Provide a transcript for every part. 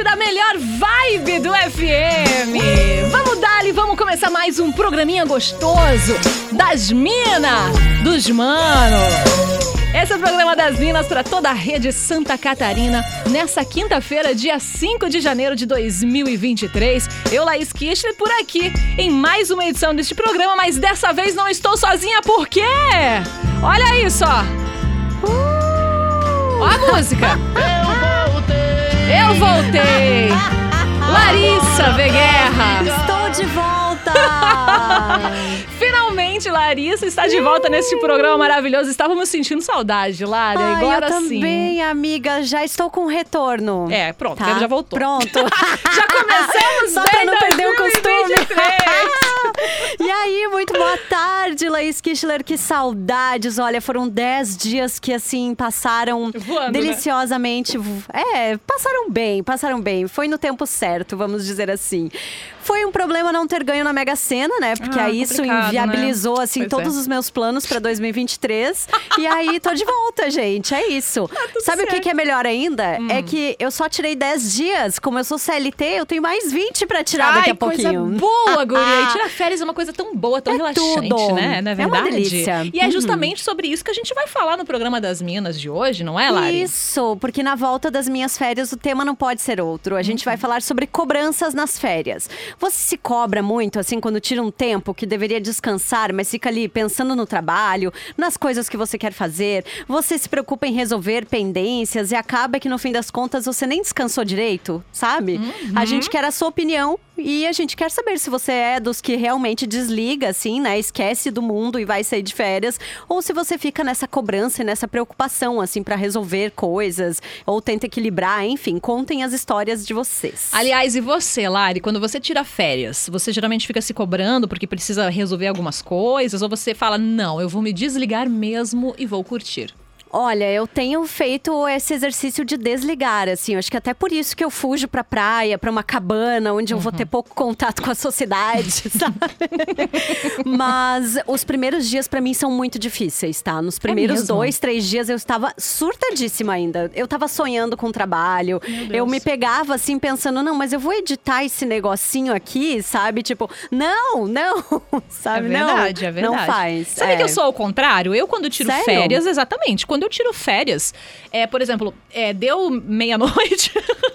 da melhor vibe do FM. Vamos dar e vamos começar mais um programinha gostoso das minas, dos mano. Esse é o programa das Minas para toda a rede Santa Catarina. Nessa quinta-feira, dia 5 de janeiro de 2023. Eu, Laís Kirchner, por aqui em mais uma edição deste programa, mas dessa vez não estou sozinha, por quê? Olha isso, ó. Ó a música. Eu voltei! Larissa Veguerra! Estou de volta! Finalmente, Larissa está de volta neste programa maravilhoso. Estávamos sentindo saudade, Lara. Ai, Agora eu sim. também, amiga. Já estou com retorno. É, pronto, Tá? já voltou. Pronto. Já começamos Só bem pra não perder o costume. 2023. e aí, muito boa tarde, Laís Kichler. Que saudades. Olha, foram 10 dias que, assim, passaram Voando, né? deliciosamente. É, passaram bem, passaram bem. Foi no tempo certo, vamos dizer assim. Foi um problema não ter ganho na Mega Sena, né? Porque Ah, aí isso complicado, assim, Pois todos é. os meus planos pra 2023. e aí, tô de volta, gente. É isso. Sabe o que, certo. Hum. que é melhor ainda? É que eu só tirei 10 dias. Como eu sou CLT, eu tenho mais 20 pra tirar daqui Ai, a pouquinho. coisa boa, guria. E tirar férias é uma coisa tão boa, tão É relaxante, tudo. né? Não é É uma verdade? delícia. E é Uhum. justamente sobre isso que a gente vai falar no programa das Minas de hoje, não é, Lari? Isso, porque na volta das minhas férias o tema não pode ser outro. A gente Uhum. vai falar sobre cobranças nas férias. Você se cobra muito, assim, quando tira um tempo que deveria descansar, mas fica ali pensando no trabalho, nas coisas que você quer fazer. Você se preocupa em resolver pendências e acaba que no fim das contas você nem descansou direito, sabe? Uhum. A gente quer a sua opinião e a gente quer saber se você é dos que realmente desliga, assim, né? Esquece do mundo e vai sair de férias. Ou se você fica nessa cobrança e nessa preocupação, assim, pra resolver coisas. Ou tenta equilibrar, enfim. Contem as histórias de vocês. Aliás, e você, Lari, quando você tira férias, você geralmente fica se cobrando porque precisa resolver algumas coisas, ou você fala, não, eu vou me desligar mesmo e vou curtir? Olha, eu tenho feito esse exercício de desligar, assim. Eu acho que até por isso que eu fujo pra praia, pra uma cabana, onde eu vou Uhum. ter pouco contato com a sociedade, sabe? Mas os primeiros dias pra mim são muito difíceis, tá? Nos primeiros mesmo? dois, três dias eu estava surtadíssima ainda. Eu tava sonhando com o trabalho. Eu me pegava assim, pensando, não, mas eu vou editar esse negocinho aqui, sabe? Tipo, não, não, sabe? é verdade, não, é verdade. Não faz. Sabe é. que eu sou ao contrário? Eu, quando tiro Sério? férias, exatamente. Quando eu tiro férias, é, por exemplo, é, deu meia-noite,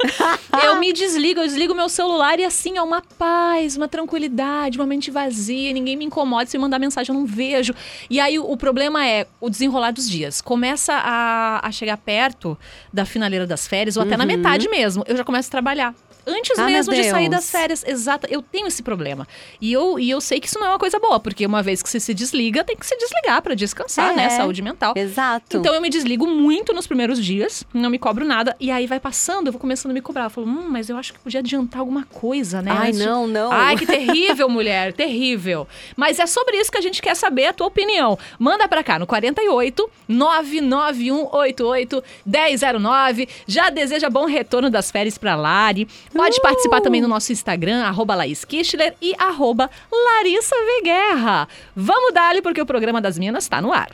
eu me desligo, eu desligo meu celular e assim, é uma paz, uma tranquilidade, uma mente vazia, ninguém me incomoda, se me mandar mensagem eu não vejo. E aí o, problema é o desenrolar dos dias. Começa a, a chegar perto da finaleira das férias, ou até na metade mesmo, eu já começo a trabalhar. Antes. Ah, mesmo de sair das férias, exata, eu tenho esse problema. E eu, e eu sei que isso não é uma coisa boa, porque uma vez que você se desliga, tem que se desligar pra descansar, É. né? Saúde mental. Exato. Então eu me desligo muito nos primeiros dias, não me cobro nada, e aí vai passando, eu vou começando a me cobrar. Eu falo, hum, mas eu acho que podia adiantar alguma coisa, né? Ai, antes não, não. Ai, que terrível, mulher, terrível. Mas é sobre isso que a gente quer saber a tua opinião. Manda pra cá no 48 99188 1009. Já deseja bom retorno das férias pra Lari. Pode Uh! participar também no nosso Instagram, arroba Laís Kichler e arroba Larissa Veguerra. Vamos dar-lhe porque o programa das Minas tá no ar.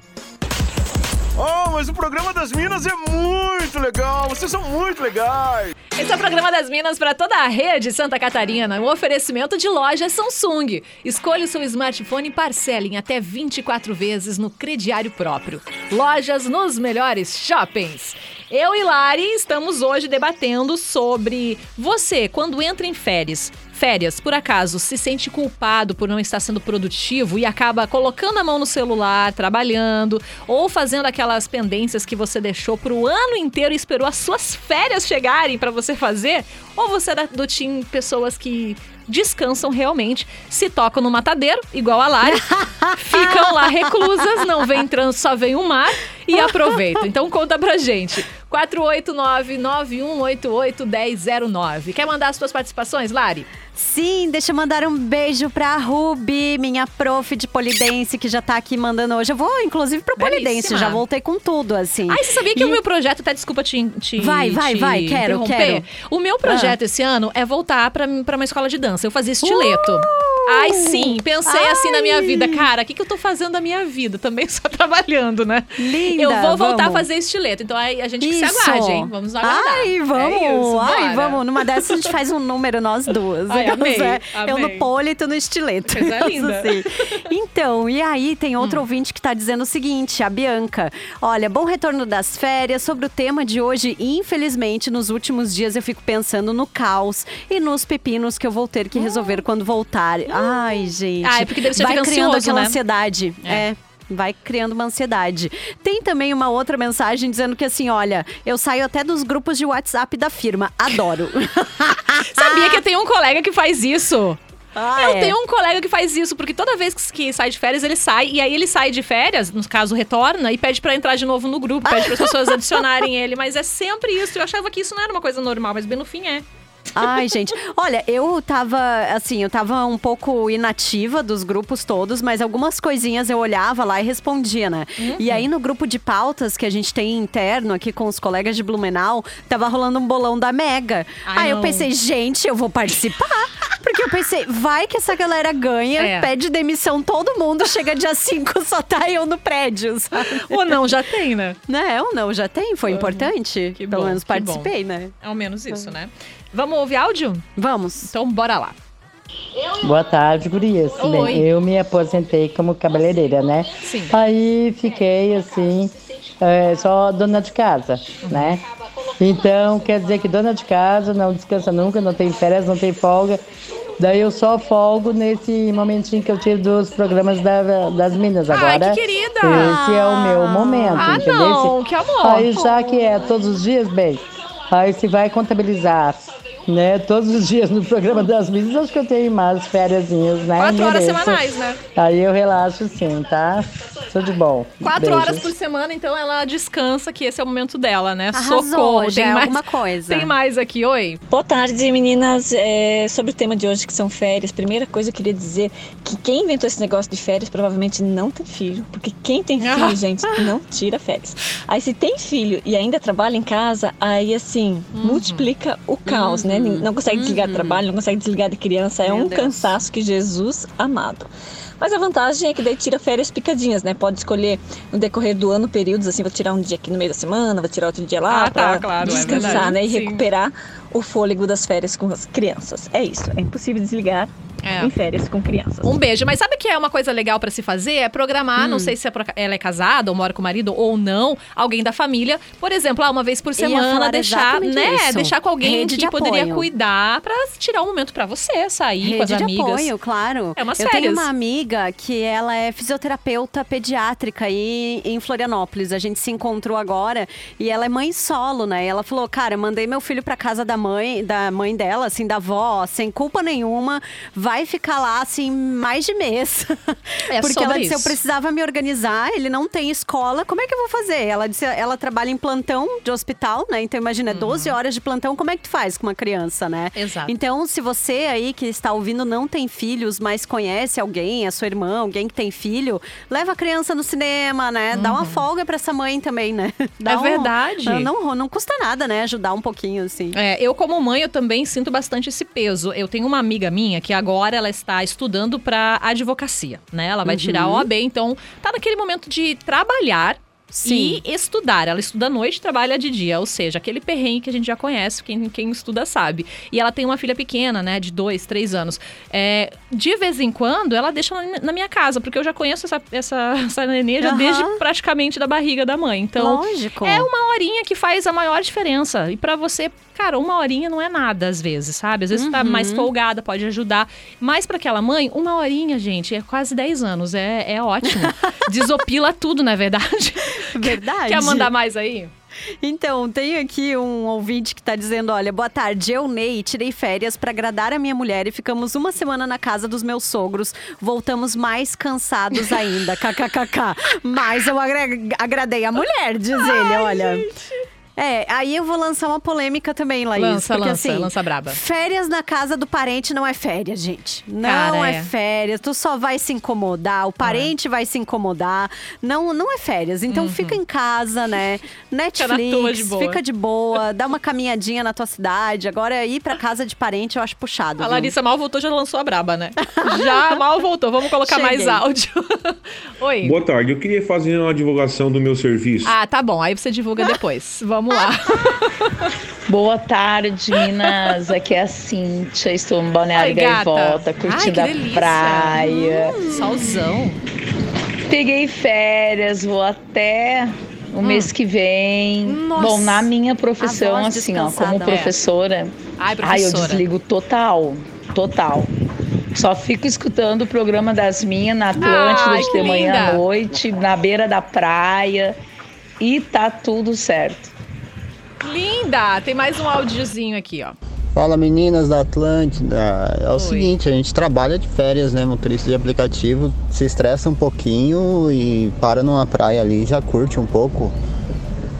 Oh, mas o programa das Minas é muito legal. Vocês são muito legais. Esse é o programa das Minas para toda a rede Santa Catarina, um oferecimento de loja Samsung. Escolha o seu smartphone e parcele em até 24 vezes no crediário próprio. Lojas nos melhores shoppings. Eu e Lari estamos hoje debatendo sobre você, quando entra em férias, férias, por acaso, se sente culpado por não estar sendo produtivo e acaba colocando a mão no celular, trabalhando, ou fazendo aquelas pendências que você deixou pro ano inteiro e esperou as suas férias chegarem para você fazer? Ou você é do time pessoas que descansam realmente, se tocam no matadeiro, igual a Lari, ficam lá reclusas, não vem trânsito, só vem o mar e aproveitam. Então conta pra gente. 489-9188-1009. Quer mandar as suas participações, Lari? Sim, deixa eu mandar um beijo pra Ruby, minha prof de polidense, que já tá aqui mandando hoje. Eu vou, inclusive, pra polidense, já voltei com tudo, assim. Ai, você sabia que E- o meu projeto, até desculpa te, te Vai, vai, te vai, quero, quero. O meu projeto esse ano é voltar pra, pra uma escola de dança. Eu fazia estileto. Ai, sim, pensei assim na minha Ai. vida. Cara, o que, que eu tô fazendo da minha vida? Também só trabalhando, né? Linda, Eu vou voltar vamos. a fazer estileto. Então aí a gente que se aguarde, hein? Vamos aguardar. Ai, vamos. É isso, Ai, vamos. Numa dessas a gente faz um número, nós duas. Ai, amei, É, Eu no amei. pole e tu no estileto. Coisa Isso linda. assim. Então, e aí tem Hum. outro ouvinte que tá dizendo o seguinte, a Bianca. Olha, bom retorno das férias. Sobre o tema de hoje, infelizmente, nos últimos dias eu fico pensando no caos e nos pepinos que eu vou ter que resolver quando voltar. Ai, gente. Ah, é porque deve ser Vai fica criando ansioso, aquela né? ansiedade. É. é vai criando uma ansiedade. Tem também uma outra mensagem dizendo que assim, olha, eu saio até dos grupos de WhatsApp da firma. Adoro. Sabia que eu tenho um colega que faz isso? Ah, eu é. tenho um colega que faz isso, porque toda vez que, sai de férias, ele sai, e aí ele sai de férias, no caso, retorna, e pede pra entrar de novo no grupo, pede para as pessoas adicionarem ele, mas é sempre isso. Eu achava que isso não era uma coisa normal, mas bem no fim é. Ai, gente. Olha, eu tava, assim, eu tava um pouco inativa dos grupos todos, mas algumas coisinhas eu olhava lá e respondia, né? E aí no grupo de pautas que a gente tem interno aqui com os colegas de Blumenau, tava rolando um bolão da Mega. Ai, aí eu não. pensei, gente, eu vou participar. Porque eu pensei, vai que essa galera ganha, É. pede demissão todo mundo, chega dia 5, só tá eu no prédio, sabe? Ou não, já tem, né? Né? Ou não, já tem? Foi importante? que Pelo bom, menos participei, né? Ao menos isso, né? Vamos ouvir áudio? Vamos. Então bora lá. Boa tarde, gurias. Oi. Bem, eu me aposentei como cabeleireira, né? Sim. Aí fiquei assim, é, só dona de casa, né? Então, quer dizer que dona de casa não descansa nunca, não tem férias, não tem folga. Daí eu só folgo nesse momentinho que eu tiro dos programas da- das minas Ai, agora. que querida! Esse é o meu momento, Ah, entendeu? não, que amor! Aí já que é todos os dias, bem, aí se vai contabilizar, né? Todos os dias no programa das minas, acho que eu tenho umas fériasinhas, né? Quatro horas semanais, né? Aí eu relaxo sim, tá? Tudo de bom. Quatro Beijos. horas por semana, então ela descansa, que esse é o momento dela, né? Arrasou, Socorro. já tem é mais, alguma coisa. Tem mais aqui, oi? Boa tarde, meninas. É, sobre o tema de hoje, que são férias, primeira coisa eu queria dizer que quem inventou esse negócio de férias provavelmente não tem filho. Porque quem tem filho, Ah. gente, não tira férias. Aí se tem filho e ainda trabalha em casa, aí assim, Uhum. multiplica o caos, né? Não consegue desligar do trabalho, não consegue desligar de criança. É Meu um Deus. cansaço que Jesus amado. Mas a vantagem é que daí tira férias picadinhas, né? Pode escolher no decorrer do ano períodos, assim, vou tirar um dia aqui no meio da semana, vou tirar outro dia lá Ah, tá, claro, é descansar, verdade, né? E sim. recuperar o fôlego das férias com as crianças. É isso, é impossível desligar É. em férias com crianças. Um beijo. Mas sabe que é uma coisa legal pra se fazer? É programar, Hum. não sei se é ela é casada ou mora com o marido ou não, alguém da família. Por exemplo, ah, uma vez por semana, deixar, né? isso. Deixar com alguém Rede que de poderia apoio. cuidar pra tirar um momento pra você, sair com as Rede de amigas. apoio, claro. É umas Eu férias. tenho uma amiga que ela é fisioterapeuta pediátrica aí em Florianópolis. A gente se encontrou agora e ela é mãe solo, né? E ela falou: "Cara, mandei meu filho pra casa da mãe, da mãe dela, assim, da avó, sem culpa nenhuma, vai ficar lá assim mais de mês". É Porque ela disse: "Eu isso. precisava me organizar, ele não tem escola, como é que eu vou fazer?". Ela disse: "Ela trabalha em plantão de hospital, né? Então imagina, é 12 horas de plantão, como é que tu faz com uma criança, né?" Uhum. Exato. Então, se você aí que está ouvindo não tem filhos, mas conhece alguém, a sua irmã, alguém que tem filho, leva a criança no cinema, né? Dá uma folga pra essa mãe também, né? Dá Uhum. É verdade. Não, não, não custa nada, né? Ajudar um pouquinho, assim. É, eu como mãe, eu também sinto bastante esse peso. Eu tenho uma amiga minha que agora ela está estudando para advocacia, né? Ela vai tirar a Uhum. OAB, então tá naquele momento de trabalhar Sim. e estudar. Ela estuda à noite, trabalha de dia, ou seja, aquele perrengue que a gente já conhece, quem, quem estuda sabe. E ela tem uma filha pequena, né, de dois, três anos. É, de vez em quando, ela deixa na, na minha casa, porque eu já conheço essa, essa, essa nenê já Aham. desde praticamente da barriga da mãe. Então, Lógico. é uma horinha que faz a maior diferença. E pra você, cara, uma horinha não é nada às vezes, sabe? Às vezes tá mais Uhum. folgada, pode ajudar. Mas pra aquela mãe, uma horinha, gente, é quase 10 anos. É, é ótimo. Desopila tudo, não é verdade? Verdade. Quer mandar mais aí? Então, tem aqui um ouvinte que tá dizendo: olha, boa tarde, eu, Ney, tirei férias pra agradar a minha mulher e ficamos uma semana na casa dos meus sogros. Voltamos mais cansados ainda, kkkk. Mas eu agra- agradei a mulher, diz ele, olha. É, aí eu vou lançar uma polêmica também, Laís. Lança, porque, lança, assim, lança braba. Férias na casa do parente não é férias, gente. Não Cara, é. é. férias. Tu só vai se incomodar, o parente vai se incomodar. Não, não é férias. Então fica em casa, né? Netflix, Uhum. tua de boa. fica de boa, dá uma caminhadinha na tua cidade. Agora ir pra casa de parente eu acho puxado. A viu? Larissa mal voltou, já lançou a braba, né? Já mal voltou. Vamos colocar mais Cheguei. áudio. Oi. Boa tarde, eu queria fazer uma divulgação do meu serviço. Ah, tá bom. Aí você divulga depois. Vamos lá. Boa tarde, Minas. Aqui é a Cíntia. Estou no Balneário. Gaivota, Ai, curtindo a praia. Solzão. Peguei férias, vou até o mês que vem. Nossa. Bom, na minha profissão, assim, ó, como professora, Ai, ai, eu professora. desligo total, total. Só fico escutando o programa das minhas na Atlântida Ai, de manhã à noite, na beira da praia. E tá tudo certo. Linda! Tem mais um áudiozinho aqui, ó. Fala meninas da Atlântida. É o Oi. seguinte, a gente trabalha de férias, né? Motorista de aplicativo, se estressa um pouquinho e para numa praia ali, já curte um pouco.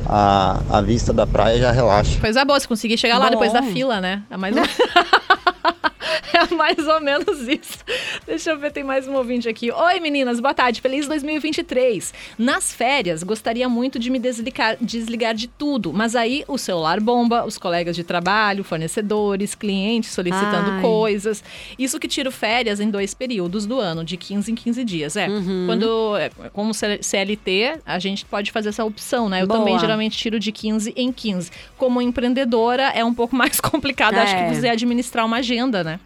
A, a vista da praia já relaxa. Coisa boa, se conseguir chegar lá Bom. depois da fila, né? É mais, ou... é mais ou menos isso. Deixa eu ver, tem mais um ouvinte aqui. Oi, meninas, boa tarde. Feliz 2023. Nas férias, gostaria muito de me desligar, desligar de tudo, mas aí o celular bomba, os colegas de trabalho, fornecedores, clientes solicitando Ai. coisas. Isso que tiro férias em dois períodos do ano, de 15 em 15 dias. É, Uhum. quando, é, como CLT, a gente pode fazer essa opção, né? Eu Boa. também geralmente tiro de 15 em 15. Como empreendedora, é um pouco mais complicado, acho É. que você administrar uma agenda, né?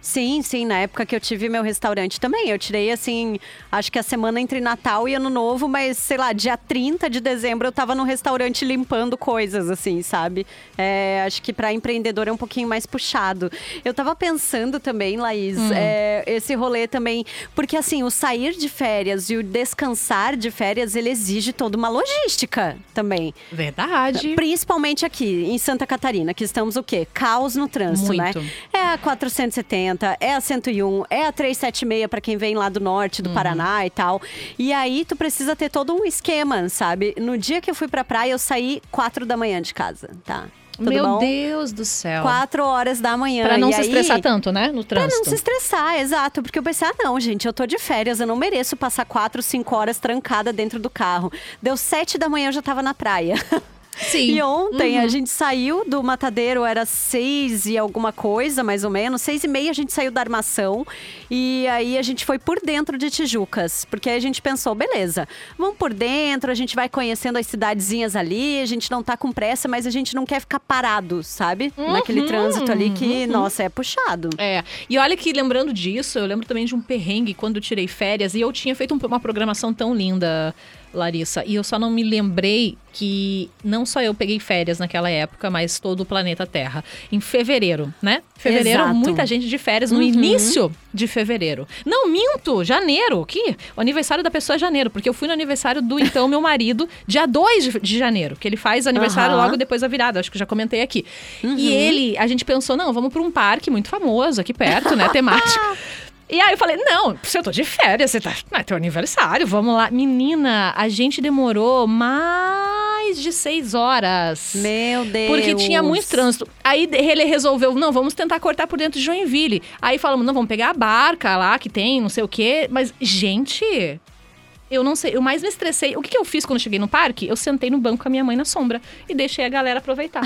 Sim, sim. Na época que eu tive meu restaurante também. Eu tirei, assim, acho que a semana entre Natal e Ano Novo, mas, sei lá, dia 30 de dezembro eu tava no restaurante limpando coisas, assim, sabe? É, acho que para empreendedor é um pouquinho mais puxado. Eu tava pensando também, Laís, é, esse rolê também. Porque, assim, o sair de férias e o descansar de férias, ele exige toda uma logística também. Verdade. Principalmente aqui, em Santa Catarina, que estamos o quê? Caos no trânsito, Muito. né? É a 470, é a 101, é a 376 para quem vem lá do norte, do Uhum. Paraná e tal. E aí tu precisa ter todo um esquema, sabe? No dia que eu fui pra praia, eu saí 4 da manhã de casa, tá? Tudo Meu bom? Deus do céu. 4 horas da manhã. Pra não E se aí- estressar tanto, né? No Pra trânsito. não se estressar, exato. Porque eu pensei, ah, não, gente, eu tô de férias, eu não mereço passar quatro, cinco horas trancada dentro do carro. Deu sete da manhã, eu já tava na praia. Sim. E ontem Uhum. a gente saiu do matadeiro, era seis e alguma coisa, mais ou menos. Seis e meia a gente saiu da armação. E aí a gente foi por dentro de Tijucas. Porque aí a gente pensou, beleza, vamos por dentro, a gente vai conhecendo as cidadezinhas ali, a gente não tá com pressa, mas a gente não quer ficar parado, sabe? Uhum, Naquele trânsito ali que, nossa, é puxado. É, e olha que lembrando disso, eu lembro também de um perrengue quando eu tirei férias e eu tinha feito um- uma programação tão linda, Larissa, e eu só não me lembrei que não só eu peguei férias naquela época, mas todo o planeta Terra. Em fevereiro, né? Fevereiro, Exato. muita gente de férias no Uhum. início de fevereiro. Não, minto, janeiro. Que? O aniversário da pessoa é janeiro, porque eu fui no aniversário do então meu marido, dia 2 de, de janeiro, que ele faz aniversário Aham. logo depois da virada, acho que já comentei aqui. Uhum. E ele, a gente pensou, não, vamos para um parque muito famoso aqui perto, né, temático. E aí eu falei, não, eu tô de férias, você tá, é teu aniversário, vamos lá. Menina, a gente demorou mais de seis horas. Meu Deus. Porque tinha muito trânsito. Aí ele resolveu, não, vamos tentar cortar por dentro de Joinville. Aí falamos, não, vamos pegar a barca lá que tem, não sei o quê. Mas, gente, eu não sei, eu mais me estressei. O que, que eu fiz quando cheguei no parque? Eu sentei no banco com a minha mãe na sombra e deixei a galera aproveitar.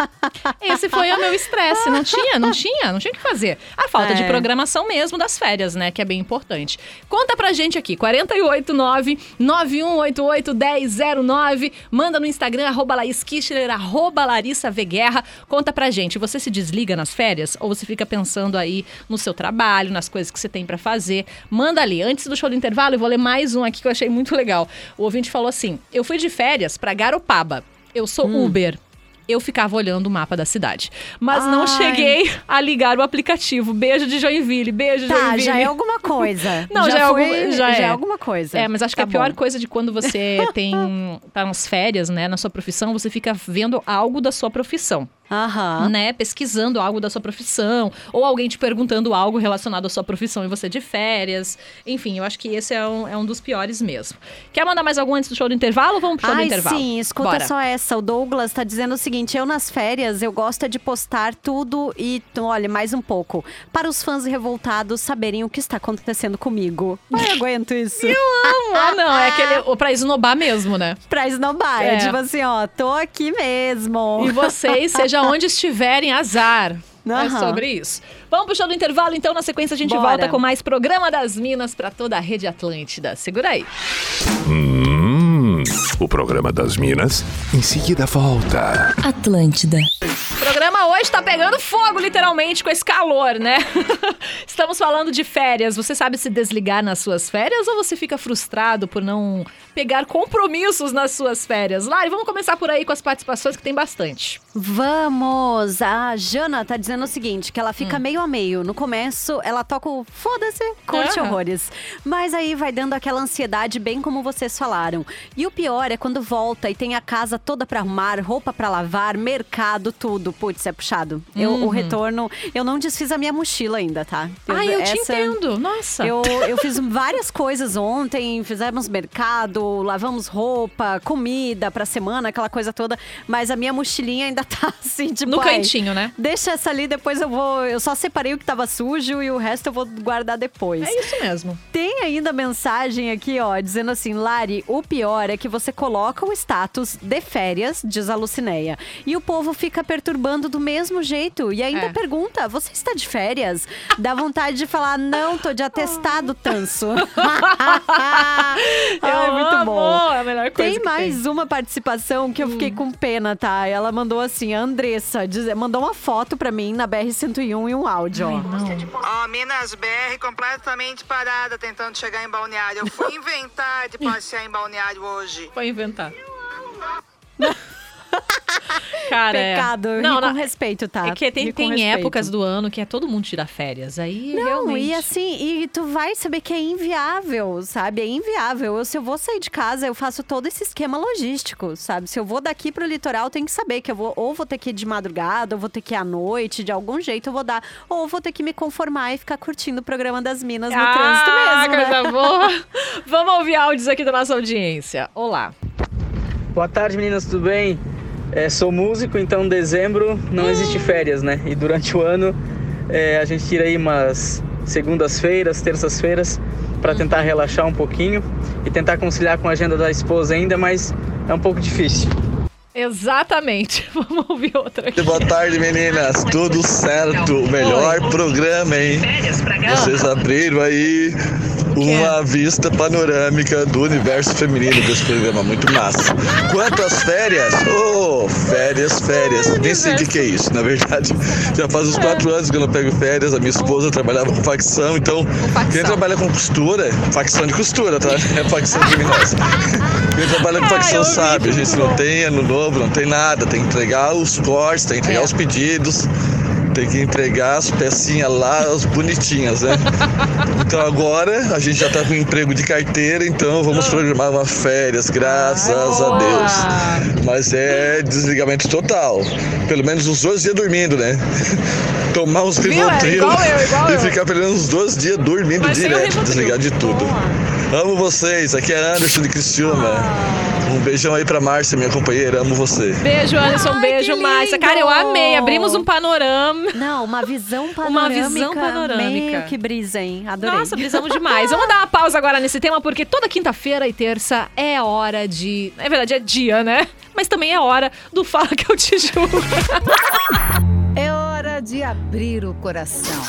Esse foi o meu estresse. Não tinha, não tinha, não tinha o que fazer. A falta de É. programação mesmo das férias, né? Que é bem importante. Conta pra gente aqui, 489-9188-1009. Manda no Instagram, arroba Laís Kichler, arroba Larissa Veguerra. Conta pra gente, você se desliga nas férias ou você fica pensando aí no seu trabalho, nas coisas que você tem pra fazer? Manda ali. Antes do show do intervalo, eu vou ler mais um aqui que eu achei muito legal. O ouvinte falou assim: Eu fui de férias pra Garopaba. Eu sou Hum. Uber. Eu ficava olhando o mapa da cidade. Mas não Ai. cheguei a ligar o aplicativo. Beijo de Joinville, beijo de Tá, Joinville. já é alguma coisa. Não, já é foi- alguma- já é. alguma coisa. É, mas acho que Tá a pior bom. coisa de quando você tem tá nas férias, né, na sua profissão, você fica vendo algo da sua profissão. Aham. né, pesquisando algo da sua profissão, ou alguém te perguntando algo relacionado à sua profissão e você de férias. Enfim, eu acho que esse é um, é um dos piores mesmo. Quer mandar mais algum antes do show do intervalo? Vamos pro show Ai, do intervalo. sim, escuta Bora. só essa. O Douglas tá dizendo o seguinte: eu nas férias, eu gosto é de postar tudo e, olha, mais um pouco. Para os fãs revoltados saberem o que está acontecendo comigo. Ai, eu aguento isso. Ah, não, é aquele pra esnobar mesmo, né? pra esnobar. É. É. tipo assim, ó, tô aqui mesmo. E vocês, seja onde estiverem, azar. É Aham. sobre isso. Vamos pro show do intervalo, então. Na sequência, a gente Bora. volta com mais Programa das Minas pra toda a rede Atlântida. Segura aí. Hum, o programa das Minas em seguida volta. Atlântida. O programa hoje tá pegando fogo, literalmente, com esse calor, né? Estamos falando de férias. Você sabe se desligar nas suas férias ou você fica frustrado por não pegar compromissos nas suas férias? Lari, vamos começar por aí com as participações, que tem bastante. Vamos! A Jana tá dizendo o seguinte: que ela Hum. fica meio a meio. No começo, ela toca o foda-se, curte Ah. horrores. Mas aí vai dando aquela ansiedade, bem como vocês falaram. E o pior é quando volta e tem a casa toda pra arrumar, roupa pra lavar, mercado, tudo. Putz, é puxado. Eu, o retorno. Eu não desfiz a minha mochila ainda, tá? Eu te essa- entendo. Nossa. Eu, eu fiz várias coisas ontem, fizemos mercado, lavamos roupa, comida pra semana, aquela coisa toda. Mas a minha mochilinha ainda tá assim, tipo. No cantinho, né? Deixa essa ali, depois eu vou. Eu só separei o que tava sujo e o resto eu vou guardar depois. É isso mesmo. Tem ainda mensagem aqui, ó, dizendo assim: Lari, o pior é que você coloca o status de férias, diz a Lucinéia, e o povo fica perturbando do mesmo jeito. E ainda É. pergunta: você está de férias? Dá vontade de falar: não, tô de atestado, tanso. Ai, Eu muito bom. É a melhor coisa Tem que mais uma participação que eu fiquei Hum. com pena, tá? Ela mandou assim, a Andressa, diz- mandou uma foto pra mim na BR-101 e um áudio, ó. Ó, Minas BR completamente parada tentando chegar em Balneário. Eu fui inventar de passear em Balneário hoje. Foi inventar. Cara, é- Pecado, eu Não, com não, respeito, tá? É que tem, tem épocas do ano que é todo mundo tira férias. Aí Não, realmente. e assim, e tu vai saber que é inviável, sabe? É inviável. Eu, se eu vou sair de casa, eu faço todo esse esquema logístico, sabe? Se eu vou daqui pro litoral, tem que saber que eu vou ou vou ter que ir de madrugada, ou vou ter que ir à noite, de algum jeito eu vou dar, ou vou ter que me conformar e ficar curtindo o programa das Minas no trânsito ah, mesmo, né? coisa boa. Vamos ouvir áudios aqui da nossa audiência. Olá. Boa tarde, meninas, tudo bem? É, sou músico, então em dezembro não existe férias, né? E durante o ano é, a gente tira aí umas segundas-feiras, terças-feiras para tentar relaxar um pouquinho e tentar conciliar com a agenda da esposa ainda, mas é um pouco difícil. Exatamente. Vamos ouvir outra aqui. Boa tarde, meninas. Tudo certo? O melhor programa, hein? Vocês abriram aí uma vista panorâmica do universo feminino desse programa. Muito massa. Quanto às férias? Ô, férias, férias. Nem sei o que, que é isso. Na verdade, já faz uns quatro anos que eu não pego férias. A minha esposa trabalhava com facção, então quem trabalha com costura, facção de costura, tá? É facção criminosa. Quem trabalha com facção sabe, a gente não tem ano novo, não tem nada, tem que entregar os cortes, tem que entregar os pedidos, tem que entregar as pecinhas lá, as bonitinhas, né? Então agora a gente já tá com emprego de carteira, então vamos programar uma férias, graças a Deus. Mas é desligamento total. Pelo menos uns dois dias dormindo, né? Tomar uns? É Rivotril igual e ficar pelo menos uns dois dias dormindo Mas direto, desligar de tudo. Amo vocês, aqui é Anderson de Criciúma. Um beijão aí pra Márcia, minha companheira, amo você. Beijo, Anderson. Ai, beijo, Márcia. Cara, eu amei. Abrimos um panorama. Não, uma visão Uma panorâmica. visão panorâmica. Meio que brisa, hein? Adorei. Nossa, brisamos demais. Vamos dar uma pausa agora nesse tema, porque toda quinta-feira e terça é hora de. É verdade, é dia, né? Mas também é hora do Fala que eu te julgo. É hora de abrir o coração.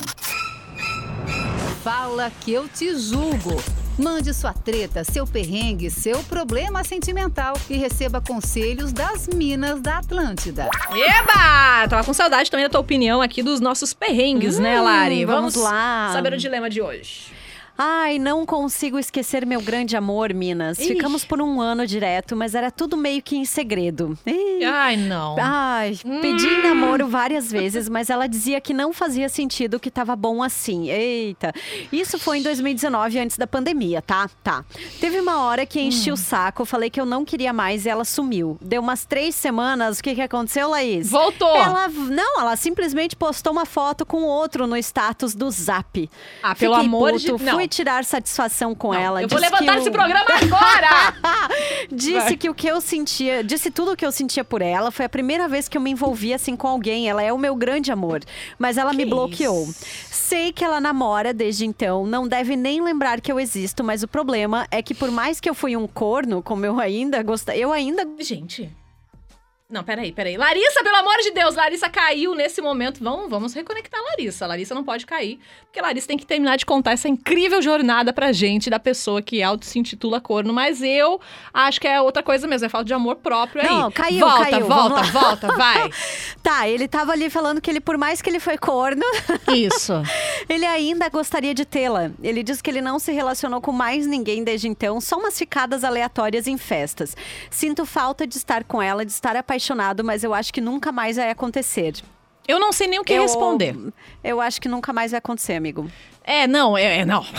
Fala que eu te julgo. Mande sua treta, seu perrengue, seu problema sentimental e receba conselhos das Minas da Atlântida. Eba! Tava com saudade também da tua opinião aqui dos nossos perrengues, né, Hum, Lari? vamos lá. saber o dilema de hoje. Ai, não consigo esquecer meu grande amor, Minas. Ixi. Ficamos por um ano direto, mas era tudo meio que em segredo. Ih, Ai, não. Ai, pedi em namoro várias vezes, mas ela dizia que não fazia sentido, que tava bom assim. Eita. Isso foi em 2019, antes da pandemia, tá? Tá. Teve uma hora que enchi o saco, falei que eu não queria mais e ela sumiu. Deu umas três semanas, o que que aconteceu, Laís? Voltou. Ela, não, ela simplesmente postou uma foto com outro no status do Zap. Ah, pelo Fiquei amor de- puto, não. Fui tirar satisfação com ela. eu vou levantar que esse programa agora! Disse Vai. que o que eu sentia, disse tudo o que eu sentia por ela. Foi a primeira vez que eu me envolvi assim com alguém. Ela é o meu grande amor. Mas ela me bloqueou. Sei que ela namora desde então, não deve nem lembrar que eu existo, mas o problema é que por mais que eu fui um corno, como eu ainda gostei, eu ainda Gente. Não, peraí, peraí. Larissa, pelo amor de Deus, Larissa caiu nesse momento. Vamos, vamos reconectar a Larissa. A Larissa não pode cair, porque a Larissa tem que terminar de contar essa incrível jornada pra gente da pessoa que auto se intitula corno. Mas eu acho que é outra coisa mesmo, é falta de amor próprio aí. Não, caiu, volta, caiu. Volta, lá. volta, vai. Tá, ele tava ali falando que ele, por mais que ele foi corno, Isso. ele ainda gostaria de tê-la. Ele diz que ele não se relacionou com mais ninguém desde então, só umas ficadas aleatórias em festas. Sinto falta de estar com ela, de estar apaixonado, mas eu acho que nunca mais vai acontecer. Eu não sei nem o que Eu- responder. Eu acho que nunca mais vai acontecer, amigo. É, não, é, é, não.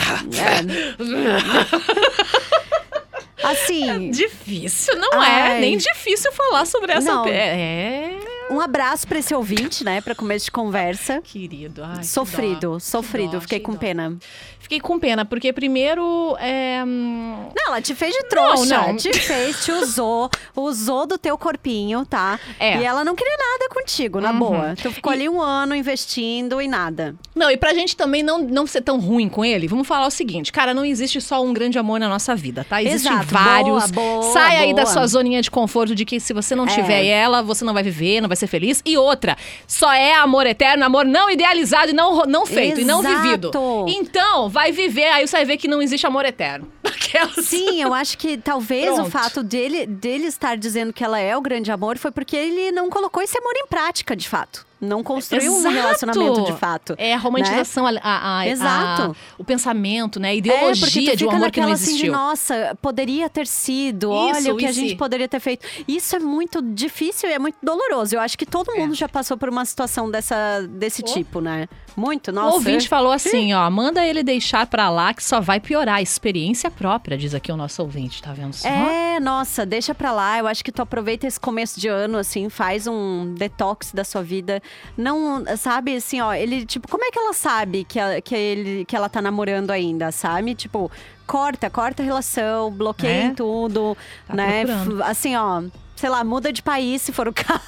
Assim. Difícil, não é nem difícil falar sobre essa. Não. É. Um abraço pra esse ouvinte, né, pra começo de conversa. Querido, ai. que Sofrido, dó, sofrido, dó, fiquei que com dó. pena. Fiquei com pena, porque primeiro. É, hum, Não, ela te fez de trouxa. Não, não. Te fez, te usou, usou do teu corpinho, tá? É. E ela não queria nada contigo, na Uhum. boa. Tu ficou ali um ano investindo e nada. Não, e pra gente também não, não ser tão ruim com ele, vamos falar o seguinte: cara, não existe só um grande amor na nossa vida, tá? Existem Exato, vários. boa, boa, Sai aí da boa. sua zoninha de conforto de que se você não É. tiver ela, você não vai viver, não vai ser feliz. E outra, só é amor eterno, amor não idealizado e não, não feito, e não Exato. vivido. Então, vai viver, aí você vai ver que não existe amor eterno. Aquelas. Sim, eu acho que talvez Pronto. o fato dele, dele estar dizendo que ela é o grande amor foi porque ele não colocou esse amor em prática, de fato. Não construiu um Exato. relacionamento de fato. É a romantização, a, a- a- Exato. a- o pensamento, né? A É, ideologia tu de um amor que não naquela assim de, existiu. nossa, poderia ter sido, olha Isso, o que a gente poderia ter feito. Isso é muito difícil e é muito doloroso. Eu acho que todo mundo já passou por uma situação dessa, desse tipo, né? Muito, nossa. o ouvinte falou assim, ó, manda ele deixar pra lá que só vai piorar a experiência própria, diz aqui o nosso ouvinte, tá vendo só? É, nossa, deixa pra lá. Eu acho que tu aproveita esse começo de ano, assim, faz um detox da sua vida. Não, sabe, assim, ó, ele, tipo, como é que ela sabe que, ela- que, ele, que ela tá namorando ainda, sabe? Tipo, corta, corta a relação, bloqueia É? tudo, Tá né? procurando. Assim, ó. Sei lá, muda de país se for o caso.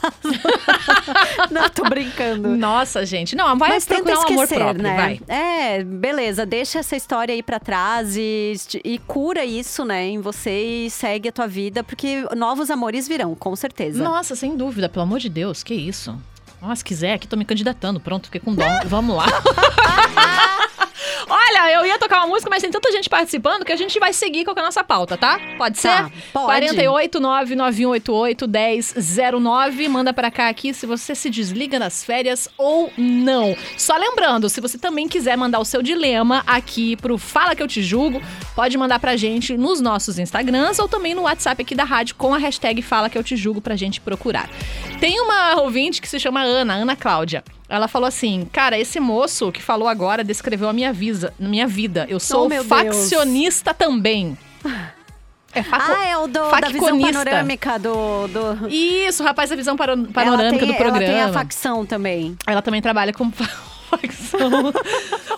Não, tô brincando. Nossa, gente. Não, vai Mas tenta procurar um amor esquecer, próprio, né? vai. É, beleza, deixa essa história aí pra trás e, e cura isso, né, em você e segue a tua vida, porque novos amores virão, com certeza. Nossa, sem dúvida, pelo amor de Deus, que isso? Nossa, se quiser, aqui tô me candidatando. Pronto, fiquei com dó. Vamos lá. Olha, eu ia tocar uma música, mas tem tanta gente participando que a gente vai seguir com a nossa pauta, tá? Pode ser? Tá, pode. 48 99188 1009. Manda pra cá aqui se você se desliga nas férias ou não. Só lembrando, se você também quiser mandar o seu dilema aqui pro Fala Que Eu Te Julgo, pode mandar pra gente nos nossos Instagrams ou também no WhatsApp aqui da rádio com a hashtag Fala Que Eu Te Julgo pra gente procurar. Tem uma ouvinte que se chama Ana, Ana Cláudia. Ela falou assim: Cara, esse moço que falou agora descreveu a minha, visa, minha vida. Eu sou Oh, meu Deus. faccionista também. É faco... Ah, é o do, da visão panorâmica do... do... Isso, rapaz da visão paro- panorâmica tem, do programa. Ela tem a facção também. Ela também trabalha com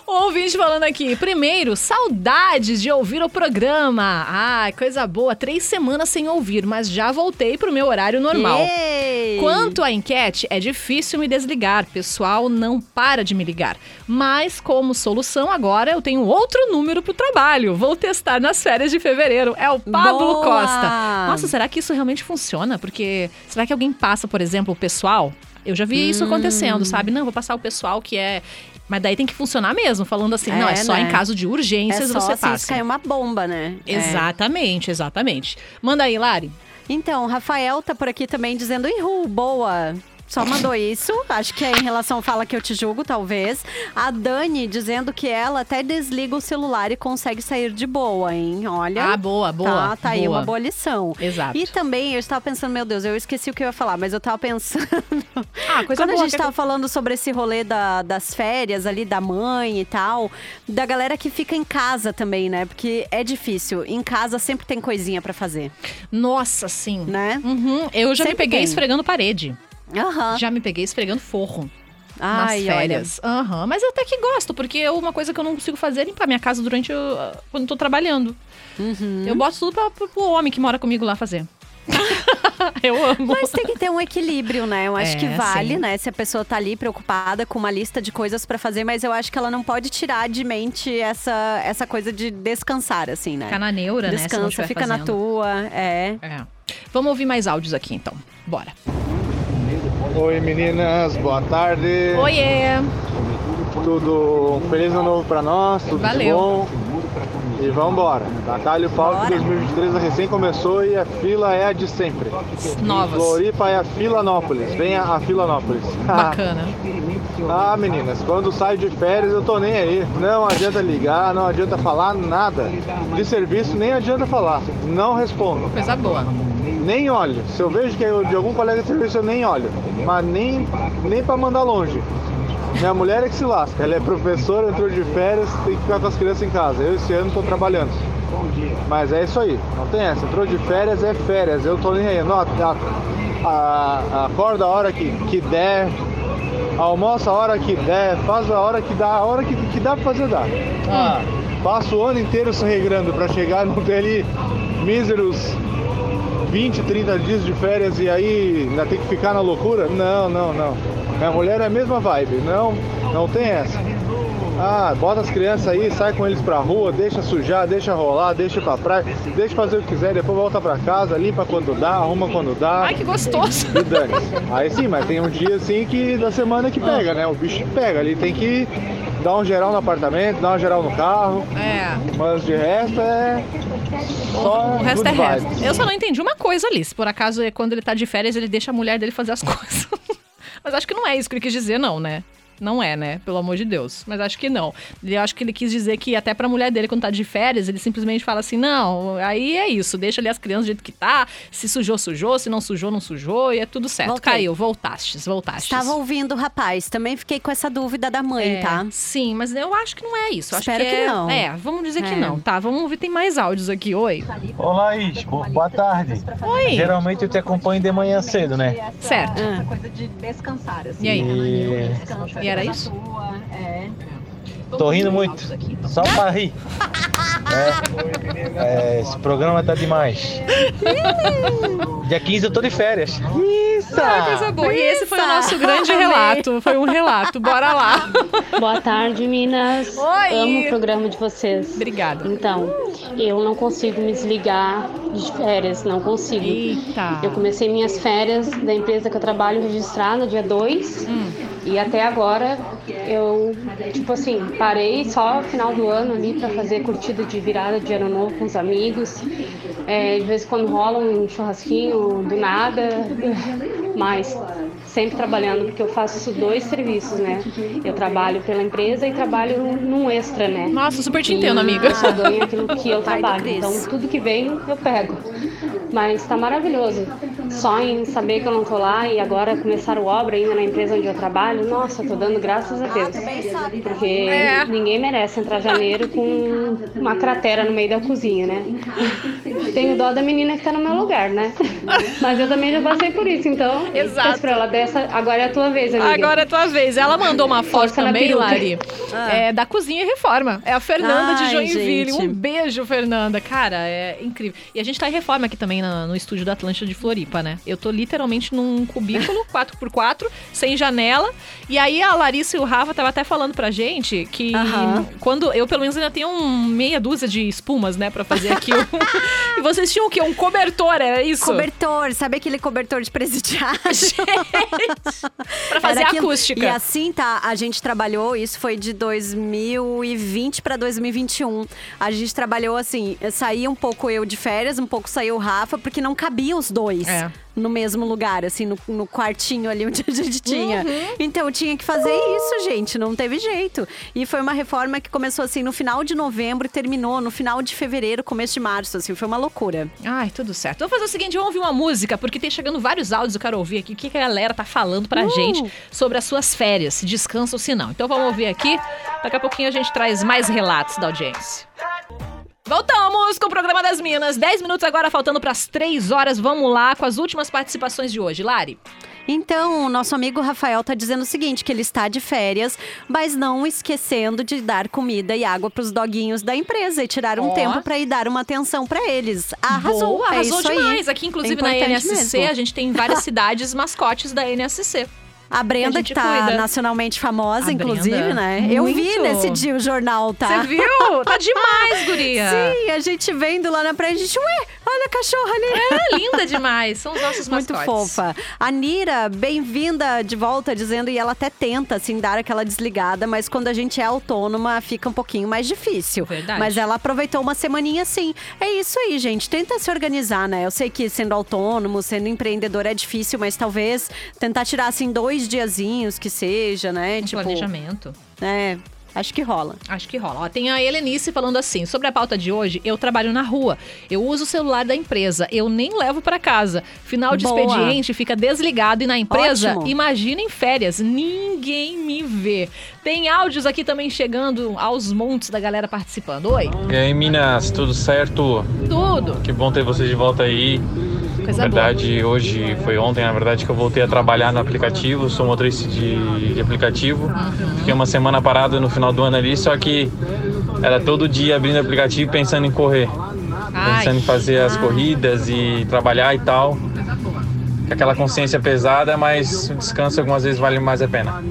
o ouvinte falando aqui. Primeiro, saudades de ouvir o programa. Ai, coisa boa. Três semanas sem ouvir, mas já voltei pro meu horário normal. Ei! Quanto à enquete, é difícil me desligar. Pessoal não para de me ligar. Mas, como solução, agora eu tenho outro número pro trabalho. Vou testar nas férias de fevereiro. É o Pablo Boa! Costa. Nossa, será que isso realmente funciona? Porque será que alguém passa, por exemplo, o pessoal? Eu já vi isso Hum. acontecendo, sabe? Não, vou passar o pessoal que é. Mas daí tem que funcionar mesmo, falando assim, não, é É, só né? em caso de É urgências só você assim, passa. se cair uma bomba, né? É. Exatamente, exatamente. Manda aí, Lari. Então, Rafael tá por aqui também dizendo, Ihu, boa. Só mandou isso. Acho que é em relação Fala Que Eu Te Julgo, talvez. A Dani dizendo que ela até desliga o celular e consegue sair de boa, hein? Olha. Ah, boa, boa, Tá, tá aí boa. uma boa lição. Exato. E também eu estava pensando, meu Deus, eu esqueci o que eu ia falar, mas eu estava pensando. Ah, coisa Quando boa a gente que- tava falando sobre esse rolê da- das férias ali, da mãe e tal, da galera que fica em casa também, né? Porque é difícil. Em casa sempre tem coisinha pra fazer. Nossa, sim. Né? Uhum. Eu já me Sempre peguei tem. esfregando parede. Aham. Já me peguei esfregando forro. Ai, nas férias. Aham. Mas eu até que gosto, porque é uma coisa que eu não consigo fazer é limpar minha casa durante o, quando eu tô trabalhando. Uhum. Eu boto tudo pra, pro, pro homem que mora comigo lá fazer. eu amo. Mas tem que ter um equilíbrio, né? Eu acho É, que vale, sim. né? Se a pessoa tá ali preocupada com uma lista de coisas pra fazer, mas eu acho que ela não pode tirar de mente essa, essa coisa de descansar, assim, né? Ficar na neura, né? se não Descansa, fica na fazendo. tua, é. É. Vamos ouvir mais áudios aqui, então. Bora. Oi meninas, boa tarde. Oiê! Tudo feliz ano novo pra nós, tudo Valeu. bom. E vambora. Tatalho Pau que 2023 recém começou e a fila é a de sempre. Novas. Floripa é a Filanópolis. Venha a Filanópolis. Bacana. ah, meninas, quando saio de férias eu tô nem aí. Não adianta ligar, não adianta falar nada. De serviço nem adianta falar. Não respondo. Coisa boa. Nem olho. Se eu vejo que é de algum colega de serviço, eu nem olho. Mas nem, nem pra mandar longe. Minha mulher é que se lasca. Ela é professora, entrou de férias, tem que ficar com as crianças em casa. Eu esse ano tô trabalhando. Mas é isso aí, não tem essa. Entrou de férias, é férias. Eu tô nem aí. Não, a, a- acorda a hora que, que der, almoça a hora que der, faz a hora que dá, a hora que, que dá pra fazer dá. Ah, passa o ano inteiro se regrando pra chegar e não ter ali míseros 20, 30 dias de férias e aí ainda tem que ficar na loucura? Não, não, não. Minha mulher é a mesma vibe, não, não tem essa. Ah, bota as crianças aí, sai com eles pra rua, deixa sujar, deixa rolar, deixa ir pra praia, deixa fazer o que quiser, depois volta pra casa, limpa quando dá, arruma quando dá. Ai, que gostoso! E dane Aí sim, mas tem um dia assim que da semana que pega, né? O bicho pega ali, tem que dar um geral no apartamento, dar um geral no carro. É. Mas de resto é. Só O resto é resto. vibes. Eu só não entendi uma coisa ali. Se por acaso, é quando ele tá de férias, ele deixa a mulher dele fazer as coisas. Mas acho que não é isso que ele quis dizer, não, né? Não é, né? Pelo amor de Deus. Mas acho que não. Eu acho que ele quis dizer que até pra mulher dele, quando tá de férias, ele simplesmente fala assim: não, aí é isso, deixa ali as crianças do jeito que tá. Se sujou, sujou. Se não sujou, não sujou. E é tudo certo. Voltei. Caiu, voltastes, voltastes. Estava ouvindo o rapaz. Também fiquei com essa dúvida da mãe, É, tá? Sim, mas eu acho que não é isso. Espero que, que é- não. É, vamos dizer que É. não. Tá, vamos ouvir. Tem mais áudios aqui. Oi. Olá, Is. Bo- Boa tarde. Oi. Geralmente eu te acompanho de manhã cedo, né? Certo. coisa de descansar, assim. E aí? E E era isso? tô rindo muito. Só pra rir. É, é, esse programa tá demais. Dia 15 eu tô de férias. Isso! Ah, coisa boa. E esse foi o nosso grande relato. Foi um relato. Bora lá. Boa tarde, Minas. Oi. Amo o programa de vocês. Obrigada. Então, eu não consigo me desligar de férias, não consigo. Eita. Eu comecei minhas férias da empresa que eu trabalho registrar no dia 2. E até agora eu, tipo assim, parei só final do ano ali para fazer curtida de virada de ano novo com os amigos. É, de vez em quando rola um churrasquinho do nada, mas sempre trabalhando, porque eu faço dois serviços, né? Eu trabalho pela empresa e trabalho num extra, né? Nossa, super te entendo, amiga. Eu só ganho aquilo que eu trabalho. Então, tudo que vem, eu pego. Mas tá maravilhoso. Só em saber que eu não tô lá e agora começaram obra ainda na empresa onde eu trabalho, nossa, tô dando graças a Deus. Porque É. ninguém merece entrar janeiro com uma cratera no meio da cozinha, né? Tenho dó da menina que tá no meu lugar, né? Mas eu também já passei por isso, então. Exato. Pra ela dessa, agora é a tua vez, amiga. Agora é a tua vez. Ela mandou uma foto Força na também. Lari, é, da Cozinha e Reforma. É a Fernanda de Ai, Joinville. gente. Um beijo, Fernanda. Cara, é incrível. E a gente tá em reforma aqui também na- no estúdio da Atlântida de Floripa, né? Eu tô literalmente num cubículo 4x4, sem janela. E aí a Larissa e o Rafa tava até falando pra gente que Aham. quando eu, pelo menos, ainda tenho um meia dúzia de espumas, né, pra fazer aqui. um- e vocês tinham o quê? Um cobertor, era isso? Cobertor, sabe aquele cobertor de presidiário? Pra fazer aquilo. acústica. E assim, tá, a gente trabalhou, isso foi de 2020 pra 2021. A gente trabalhou assim, saía um pouco eu de férias, um pouco saiu o Rafa, Rafa, porque não cabia os dois É. no mesmo lugar, assim, no, no quartinho ali onde a gente tinha. Uhum. Então eu tinha que fazer isso, gente, não teve jeito. E foi uma reforma que começou assim no final de novembro e terminou no final de fevereiro, começo de março, assim, foi uma loucura. Ai, tudo certo. Vamos fazer o seguinte, vamos ouvir uma música, porque tem chegando vários áudios, eu quero ouvir aqui o que que a galera tá falando pra Uh. gente sobre as suas férias, se descansa ou se não. Então vamos ouvir aqui, daqui a pouquinho a gente traz mais relatos da audiência. Voltamos com o programa das Minas. 10 minutos agora, faltando para as 3 horas. Vamos lá com as últimas participações de hoje. Lari. Então, o nosso amigo Rafael tá dizendo o seguinte, que ele está de férias, mas não esquecendo de dar comida e água pros doguinhos da empresa e tirar um Ó. tempo para ir dar uma atenção para eles. Arrasou, Boa, é arrasou aí. demais. Aqui, inclusive, É na NSC, mesmo. a gente tem várias cidades mascotes da NSC. A Brenda, A que tá cuida. nacionalmente famosa, A inclusive, Brenda. né? Eu vi Muito. nesse dia o jornal, tá? Você viu? Tá demais, guria. Sim, a gente vendo lá na praia, a gente, ué, olha a cachorra ali. É linda demais. São os nossos Muito mascotes. fofa. A Nira, bem-vinda de volta, dizendo, e ela até tenta, assim, dar aquela desligada, mas quando a gente é autônoma, fica um pouquinho mais difícil. Verdade. Mas ela aproveitou uma semaninha assim. É isso aí, gente. Tenta se organizar, né? Eu sei que sendo autônomo, sendo empreendedor é difícil, mas talvez tentar tirar, assim, dois diazinhos que seja, né? Um planejamento. É, acho que rola. Acho que rola. Ó, tem a Helenice falando assim: sobre a pauta de hoje, eu trabalho na rua. Eu uso o celular da empresa. Eu nem levo pra casa. Final de Boa. expediente fica desligado e na empresa, Ótimo. imagina em férias. Ninguém me vê. Tem áudios aqui também chegando aos montes da galera participando. Oi. E aí, Minas, tudo certo? Tudo. Que bom ter vocês de volta aí. Coisa na verdade, hoje foi ontem, na verdade, que eu voltei a trabalhar no aplicativo. Sou motorista de, de aplicativo. Fiquei uma semana parado no final do ano ali, só que era todo dia abrindo o aplicativo e pensando em correr. Pensando em fazer as corridas e trabalhar e tal. Aquela consciência pesada, mas o descanso algumas vezes vale mais a pena.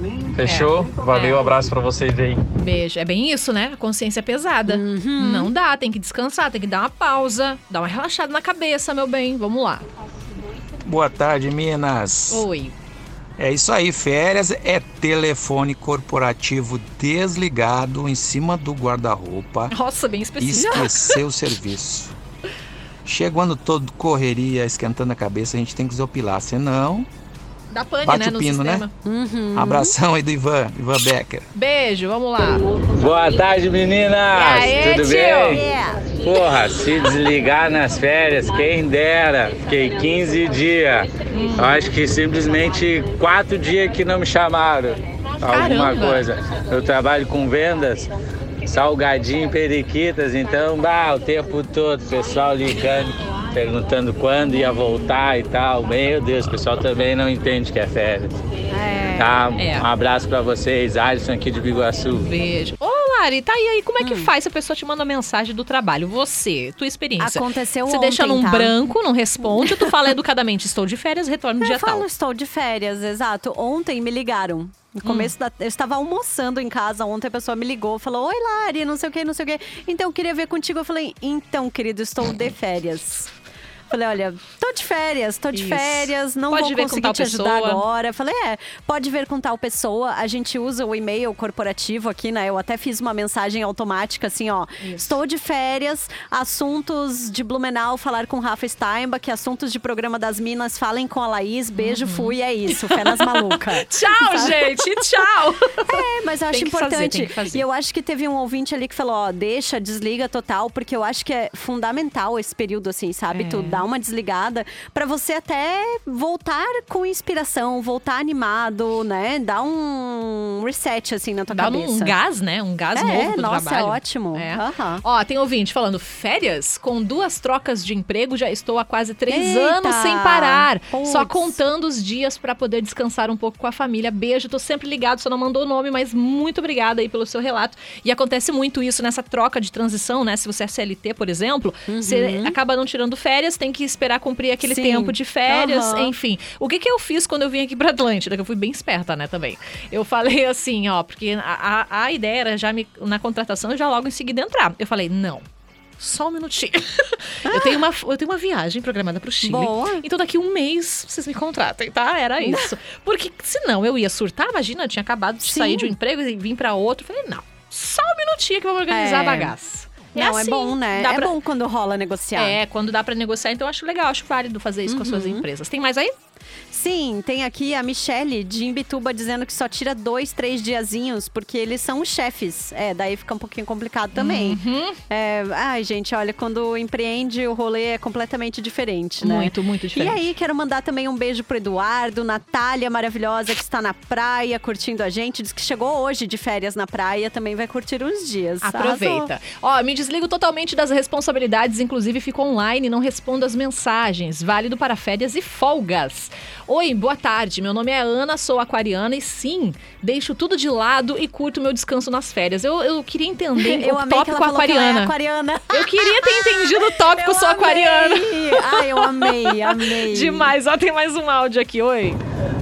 Fechou? Valeu, abraço pra vocês aí. Beijo. É bem isso, né? A consciência pesada. Uhum. Não dá, tem que descansar, tem que dar uma pausa, dar uma relaxada na cabeça, meu bem. Vamos lá. Boa tarde, Minas. Oi. É isso aí, férias é telefone corporativo desligado em cima do guarda-roupa. Nossa, bem específico. esquecer o serviço. Chega o ano todo correria, esquentando a cabeça, a gente tem que desopilar, senão Dá pane, bate né, o no pino, sistema. Uhum. né? Abração aí do Ivan, Ivan Becker. Beijo, vamos lá. Boa tarde, meninas! E aí, Tudo tio? bem? Porra, se desligar nas férias, quem dera. Fiquei 15 dias. Eu acho que simplesmente quatro dias que não me chamaram. Alguma Caramba. coisa. Eu trabalho com vendas, salgadinho, periquitas, então, bah, o tempo todo, o pessoal ligando, perguntando quando ia voltar e tal. Meu Deus, o pessoal também não entende que é férias. Tá? É. Um abraço pra vocês, Alisson aqui de Biguaçu. Beijo. Ô, Lari, tá aí, aí como é que faz se a pessoa te manda mensagem do trabalho? Você, tua experiência. Aconteceu Você deixa ontem, num tá? branco, não responde, ou tu fala educadamente, estou de férias, retorno no Eu dia falo, tal. estou de férias, exato. Ontem me ligaram. No começo Hum. da. Eu estava almoçando em casa ontem, a pessoa me ligou, falou: Oi, Lari, não sei o que, não sei o que. Então, eu queria ver contigo. Eu falei: Então, querido, estou de férias. Falei, olha, tô de férias, tô de Isso. férias, não Pode vou conseguir te ajudar pessoa. agora. Falei, é, pode ver com tal pessoa. A gente usa o e-mail corporativo aqui, né? Eu até fiz uma mensagem automática assim, ó. Estou de férias, assuntos de Blumenau, falar com Rafa Steinbach, assuntos de programa das Minas, falem com a Laís, beijo, fui, é isso, fé nas. Uhum. Tchau, Sabe? gente, tchau. É, mas eu acho importante. fazer. E eu acho que teve um ouvinte ali que falou, ó, deixa, desliga total, porque eu acho que é fundamental esse período, assim, sabe? É. Tu dá uma desligada pra você até voltar com inspiração, voltar animado, né? Dar um reset, assim, na tua Dá cabeça. um gás, né? Um gás É, novo pro nossa, trabalho. é ótimo. É. Ó, tem ouvinte falando, férias? Com duas trocas de emprego, já estou há quase três Eita! anos sem parar. Só Puts. contando os dias pra poder descansar um pouco com a família. Beijo, tô sempre ligado, só não mandou o nome, mas muito obrigada aí pelo seu relato. E acontece muito isso nessa troca de transição, né? Se você é CLT, por exemplo, você acaba não tirando férias, tem que esperar cumprir aquele Sim. tempo de férias, Aham. enfim. O que que eu fiz quando eu vim aqui pra Atlântida? Que eu fui bem esperta, né, também. Eu falei assim, ó, porque a, a, a ideia era já me, na contratação, já logo em seguida entrar. Eu falei, não. Só um minutinho. eu, tenho uma, eu tenho uma viagem programada pro Chile. Boa. Então daqui um mês vocês me contratem, tá? Era isso. Porque senão eu ia surtar, imagina, eu tinha acabado de Sim. sair de um emprego e vim pra outro. Falei, não. Só um minutinho que eu vou organizar É. a bagaça. É Não, é assim, bom, né? É bom quando rola negociar. É, quando dá pra negociar, então eu acho legal, acho válido fazer isso com as suas Uhum. empresas. Tem mais aí? Sim, tem aqui a Michelle de Imbituba dizendo que só tira dois, três diazinhos, porque eles são os chefes. É, daí fica um pouquinho complicado também. Uhum. É, ai, gente, olha, quando empreende, o rolê é completamente diferente, né? Muito, muito diferente. E aí, quero mandar também um beijo pro Eduardo, Natália maravilhosa, que está na praia curtindo a gente. Diz que chegou hoje de férias na praia, também vai curtir uns dias. Aproveita. Arrasou. Ó, me desligo totalmente das responsabilidades, inclusive fico online, não respondo as mensagens. Válido para férias e folgas. Oi, boa tarde. Meu nome é Ana, sou aquariana e sim, deixo tudo de lado e curto meu descanso nas férias. Eu, eu queria entender Eu o amei que ela tópico falou que ela é aquariana. aquariana. Eu queria ter entendido o tópico Eu sou aquariana. amei. Ai, eu amei, amei. Demais. Ó, tem mais um áudio aqui. Oi.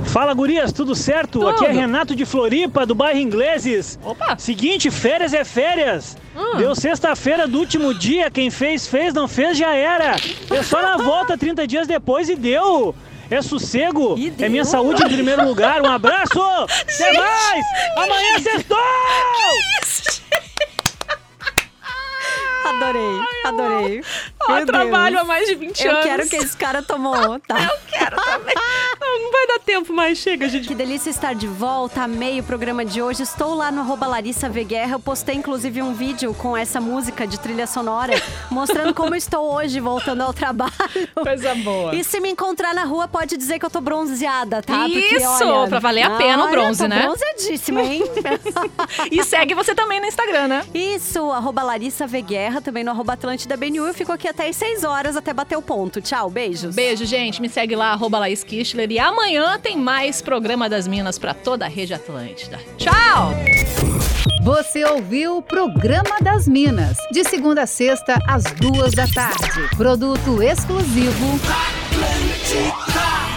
Fala, gurias, tudo certo? Tudo. Aqui é Renato de Floripa, do bairro Ingleses. Opa! Seguinte, férias é férias. Hum. Deu sexta-feira do último dia, quem fez, fez, não fez, já era. É só na volta 30 dias depois e deu. É sossego, é minha saúde em primeiro lugar. Um abraço! Até mais! Amanhã sextou! Adorei, adorei. Ó, Meu trabalho Deus. há mais de 20 Eu anos. quero que esse cara tomou, tá? Eu quero também. Não, não vai dar tempo mais, chega, gente. Que delícia estar de volta, amei o programa de hoje. Estou lá no arroba Larissa Guerra. Eu postei inclusive um vídeo com essa música de trilha sonora, mostrando como estou hoje voltando ao trabalho. Coisa boa. E se me encontrar na rua, pode dizer que eu tô bronzeada, tá? Isso, olha, pra valer a pena o olha, bronze, tô né? bronzeadíssima, hein? E segue você também no Instagram, né? Isso, arroba Larissa Guerra, também no arroba Atlântida BNU. Eu fico aqui até às 6 horas, até bater o ponto. Tchau, beijos. Beijo, gente. Me segue lá, arroba Laís Kistler. E amanhã tem mais Programa das Minas pra toda a rede Atlântida. Tchau! Você ouviu o Programa das Minas, de segunda a sexta, às duas da tarde. Produto exclusivo. Atlântica.